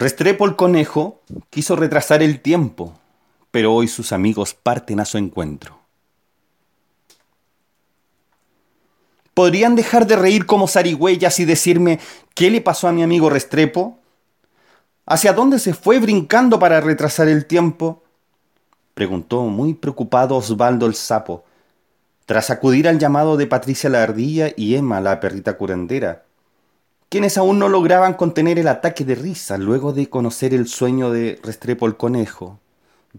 Restrepo el conejo quiso retrasar el tiempo, pero hoy sus amigos parten a su encuentro. ¿Podrían dejar de reír como zarigüeyas y decirme qué le pasó a mi amigo Restrepo? ¿Hacia dónde se fue brincando para retrasar el tiempo? preguntó muy preocupado Osvaldo el sapo, tras acudir al llamado de Patricia la ardilla y Emma la perrita curandera, quienes aún no lograban contener el ataque de risa luego de conocer el sueño de Restrepo el conejo,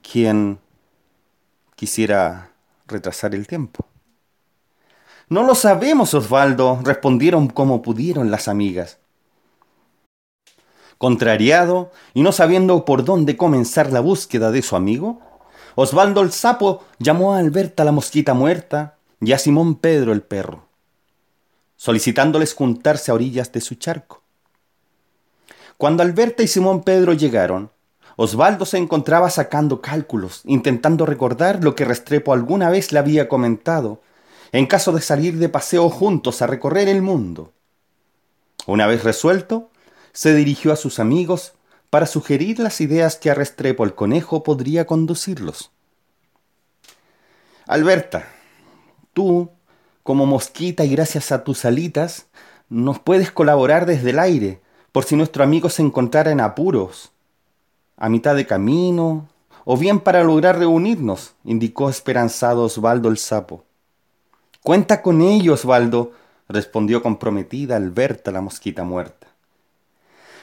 quien quisiera retrasar el tiempo. No lo sabemos, Osvaldo, respondieron como pudieron las amigas. Contrariado y no sabiendo por dónde comenzar la búsqueda de su amigo, Osvaldo el sapo llamó a Alberta la mosquita muerta y a Simón Pedro el perro, solicitándoles juntarse a orillas de su charco. Cuando Alberta y Simón Pedro llegaron, Osvaldo se encontraba sacando cálculos, intentando recordar lo que Restrepo alguna vez le había comentado en caso de salir de paseo juntos a recorrer el mundo. Una vez resuelto, se dirigió a sus amigos para sugerir las ideas que a Restrepo el conejo podría conducirlos. Alberta, tú, como mosquita y gracias a tus alitas, nos puedes colaborar desde el aire, por si nuestro amigo se encontrara en apuros, a mitad de camino, o bien para lograr reunirnos, indicó esperanzado Osvaldo el sapo. Cuenta con ellos, Osvaldo, respondió comprometida Alberta la mosquita muerta.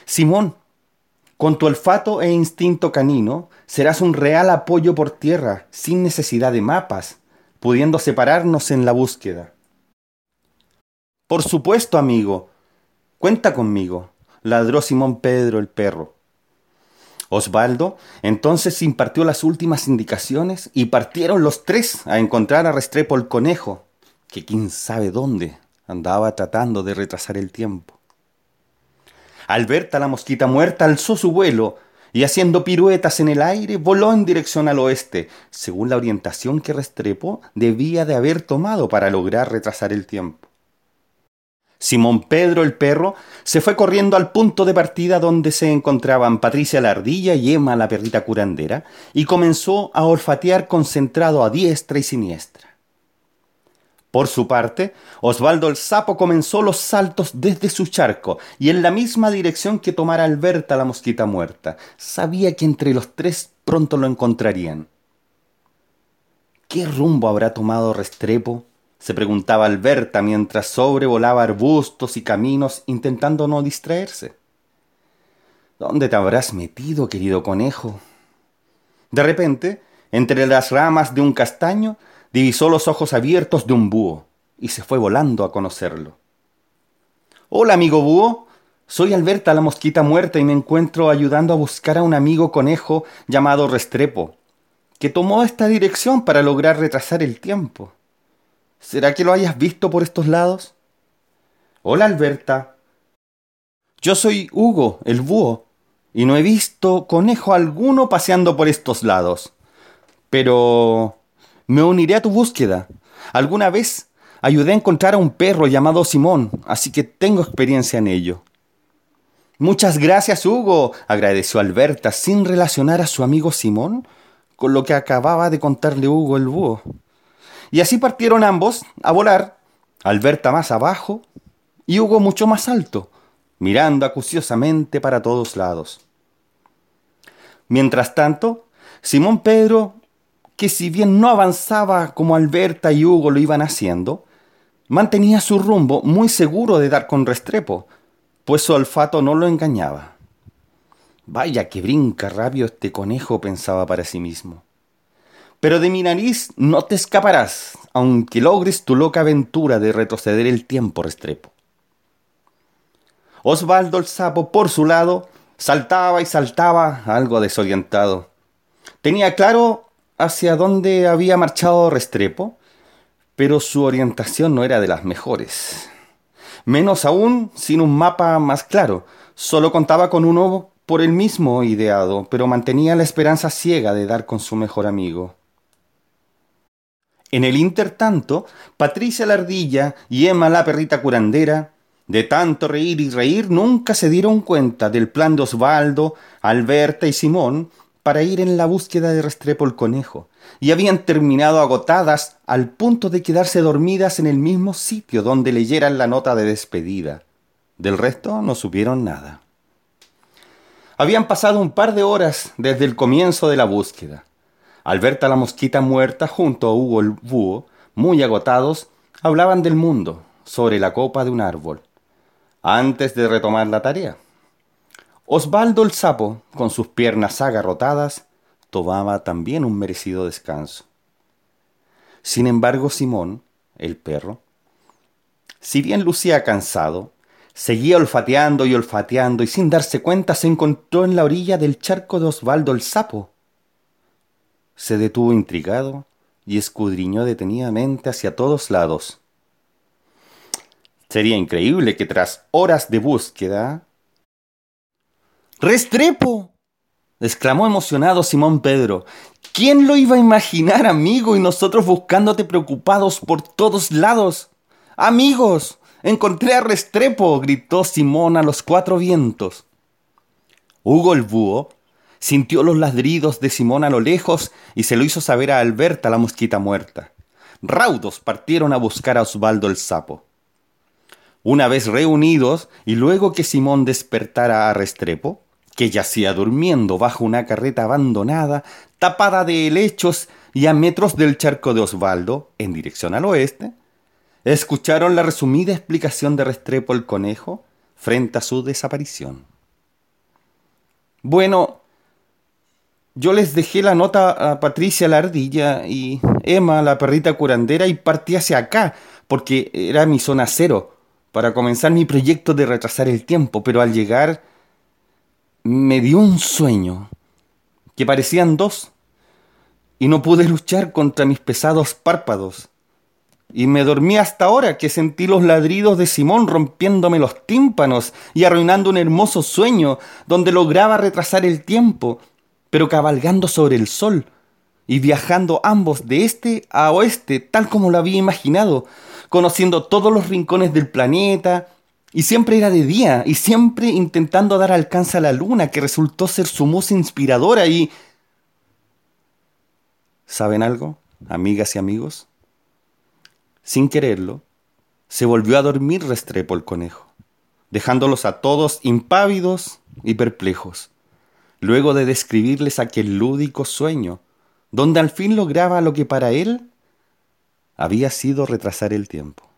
Simón, con tu olfato e instinto canino, serás un real apoyo por tierra, sin necesidad de mapas, pudiendo separarnos en la búsqueda. Por supuesto, amigo. Cuenta conmigo, ladró Simón Pedro el perro. Osvaldo entonces impartió las últimas indicaciones y partieron los tres a encontrar a Restrepo el conejo, que quién sabe dónde andaba tratando de retrasar el tiempo. Alberta la mosquita muerta alzó su vuelo y haciendo piruetas en el aire voló en dirección al oeste, según la orientación que Restrepo debía de haber tomado para lograr retrasar el tiempo. Simón Pedro el perro se fue corriendo al punto de partida donde se encontraban Patricia la ardilla y Emma la perrita curandera y comenzó a olfatear concentrado a diestra y siniestra. Por su parte, Osvaldo el Sapo comenzó los saltos desde su charco y en la misma dirección que tomara Alberta la mosquita muerta. Sabía que entre los tres pronto lo encontrarían. ¿Qué rumbo habrá tomado Restrepo? se preguntaba Alberta mientras sobrevolaba arbustos y caminos intentando no distraerse. ¿Dónde te habrás metido, querido conejo? De repente, entre las ramas de un castaño, divisó los ojos abiertos de un búho y se fue volando a conocerlo. Hola, amigo búho. Soy Alberta la mosquita muerta y me encuentro ayudando a buscar a un amigo conejo llamado Restrepo, que tomó esta dirección para lograr retrasar el tiempo. ¿Será que lo hayas visto por estos lados? Hola, Alberta. Yo soy Hugo, el búho, y no he visto conejo alguno paseando por estos lados. Pero me uniré a tu búsqueda. Alguna vez ayudé a encontrar a un perro llamado Simón, así que tengo experiencia en ello. Muchas gracias, Hugo, agradeció Alberta sin relacionar a su amigo Simón con lo que acababa de contarle Hugo el búho. Y así partieron ambos a volar, Alberta más abajo y Hugo mucho más alto, mirando acuciosamente para todos lados. Mientras tanto, Simón Pedro que si bien no avanzaba como Alberta y Hugo lo iban haciendo, mantenía su rumbo muy seguro de dar con Restrepo, pues su olfato no lo engañaba. Vaya que brinca rabio este conejo, pensaba para sí mismo. Pero de mi nariz no te escaparás, aunque logres tu loca aventura de retroceder el tiempo, Restrepo. Osvaldo el sapo, por su lado, saltaba y saltaba, algo desorientado. Tenía claro hacia dónde había marchado Restrepo, pero su orientación no era de las mejores. Menos aún sin un mapa más claro. Solo contaba con uno por el mismo ideado, pero mantenía la esperanza ciega de dar con su mejor amigo. En el intertanto, Patricia la ardilla y Emma la perrita curandera De tanto reír y reír, nunca se dieron cuenta del plan de Osvaldo, Alberta y Simón para ir en la búsqueda de Restrepo el conejo, y habían terminado agotadas al punto de quedarse dormidas en el mismo sitio donde leyeran la nota de despedida. Del resto no supieron nada. Habían pasado un par de horas desde el comienzo de la búsqueda. Alberta la mosquita muerta junto a Hugo el búho, muy agotados, hablaban del mundo, sobre la copa de un árbol antes de retomar la tarea. Osvaldo el sapo, con sus piernas agarrotadas, tomaba también un merecido descanso. Sin embargo, Simón, el perro, si bien lucía cansado, seguía olfateando y olfateando y sin darse cuenta se encontró en la orilla del charco de Osvaldo el sapo. Se detuvo intrigado y escudriñó detenidamente hacia todos lados. Sería increíble que tras horas de búsqueda... ¡Restrepo! exclamó emocionado Simón Pedro. ¿Quién lo iba a imaginar, amigo? Y nosotros buscándote preocupados por todos lados. Amigos, encontré a Restrepo, gritó Simón a los cuatro vientos. Hugo el búho sintió los ladridos de Simón a lo lejos y se lo hizo saber a Alberta la mosquita muerta. Raudos partieron a buscar a Osvaldo el sapo. Una vez reunidos, y luego que Simón despertara a Restrepo, que yacía durmiendo bajo una carreta abandonada, tapada de helechos y a metros del charco de Osvaldo, en dirección al oeste, escucharon la resumida explicación de Restrepo el conejo frente a su desaparición. Bueno, yo les dejé la nota a Patricia la ardilla y Emma la perrita curandera y partí hacia acá, porque era mi zona cero para comenzar mi proyecto de retrasar el tiempo, pero al llegar me dio un sueño, que parecían dos, y no pude luchar contra mis pesados párpados. Y me dormí hasta ahora que sentí los ladridos de Simón rompiéndome los tímpanos y arruinando un hermoso sueño donde lograba retrasar el tiempo, pero cabalgando sobre el sol y viajando ambos de este a oeste tal como lo había imaginado, conociendo todos los rincones del planeta, y siempre era de día, y siempre intentando dar alcance a la luna, que resultó ser su musa inspiradora y... ¿Saben algo, amigas y amigos? Sin quererlo, se volvió a dormir Restrepo el conejo, dejándolos a todos impávidos y perplejos, luego de describirles aquel lúdico sueño, donde al fin lograba lo que para él había sido retrasar el tiempo.